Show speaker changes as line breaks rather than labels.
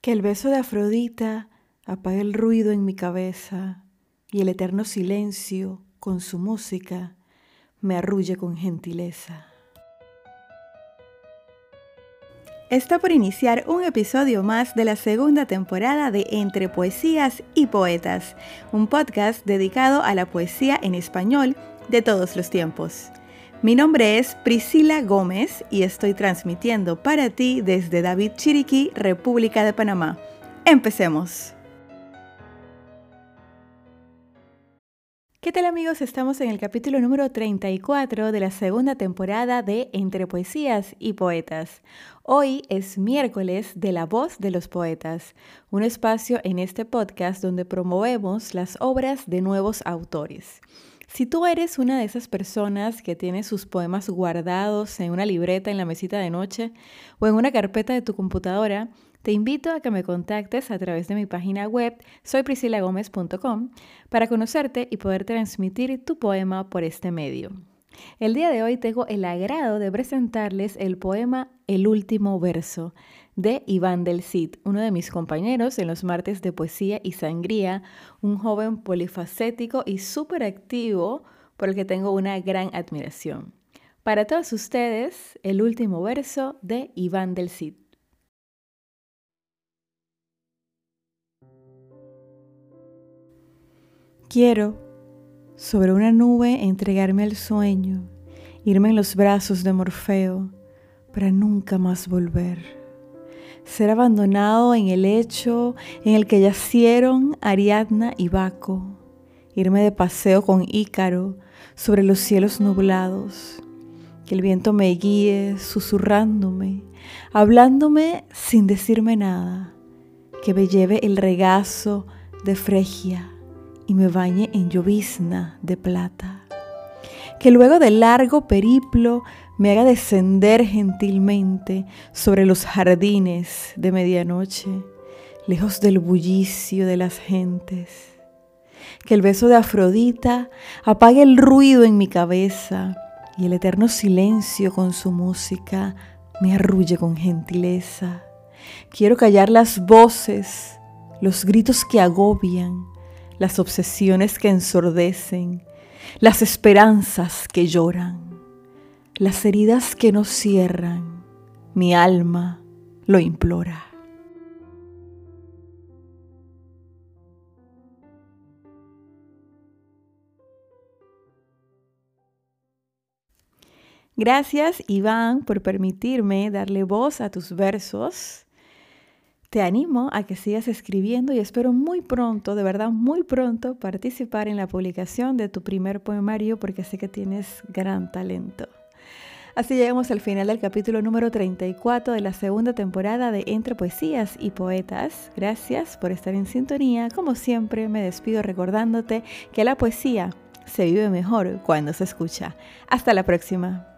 Que el beso de Afrodita apague el ruido en mi cabeza y el eterno silencio con su música me arrulle con gentileza. Está por iniciar un episodio más de la segunda temporada de Entre Poesías y Poetas, un podcast dedicado a la poesía en español de todos los tiempos. Mi nombre es Priscila Gómez y estoy transmitiendo para ti desde David Chiriquí, República de Panamá. Empecemos. ¿Qué tal amigos? Estamos en el capítulo número 34 de la segunda temporada de Entre Poesías y Poetas. Hoy es miércoles de La Voz de los Poetas, un espacio en este podcast donde promovemos las obras de nuevos autores. Si tú eres una de esas personas que tiene sus poemas guardados en una libreta en la mesita de noche o en una carpeta de tu computadora, te invito a que me contactes a través de mi página web soypriscilagomez.com para conocerte y poder transmitir tu poema por este medio. El día de hoy tengo el agrado de presentarles el poema El último verso de Iván del Cid, uno de mis compañeros en los martes de poesía y sangría, un joven polifacético y súper activo por el que tengo una gran admiración. Para todos ustedes, el último verso de Iván del Cid. Quiero, sobre una nube, entregarme al sueño, irme en los brazos de Morfeo, para nunca más volver. Ser abandonado en el lecho en el que yacieron Ariadna y Baco, irme de paseo con Ícaro sobre los cielos nublados, que el viento me guíe susurrándome, hablándome sin decirme nada, que me lleve el regazo de Fregia y me bañe en llovizna de plata. Que luego del largo periplo me haga descender gentilmente sobre los jardines de medianoche, lejos del bullicio de las gentes. Que el beso de Afrodita apague el ruido en mi cabeza y el eterno silencio con su música me arrulle con gentileza. Quiero callar las voces, los gritos que agobian, las obsesiones que ensordecen, las esperanzas que lloran, las heridas que no cierran, mi alma lo implora. Gracias Iván por permitirme darle voz a tus versos te animo a que sigas escribiendo y espero muy pronto, de verdad muy pronto, participar en la publicación de tu primer poemario porque sé que tienes gran talento. Así llegamos al final del capítulo número 34 de la segunda temporada de Entre Poesías y Poetas. Gracias por estar en sintonía. Como siempre, me despido recordándote que la poesía se vive mejor cuando se escucha. Hasta la próxima.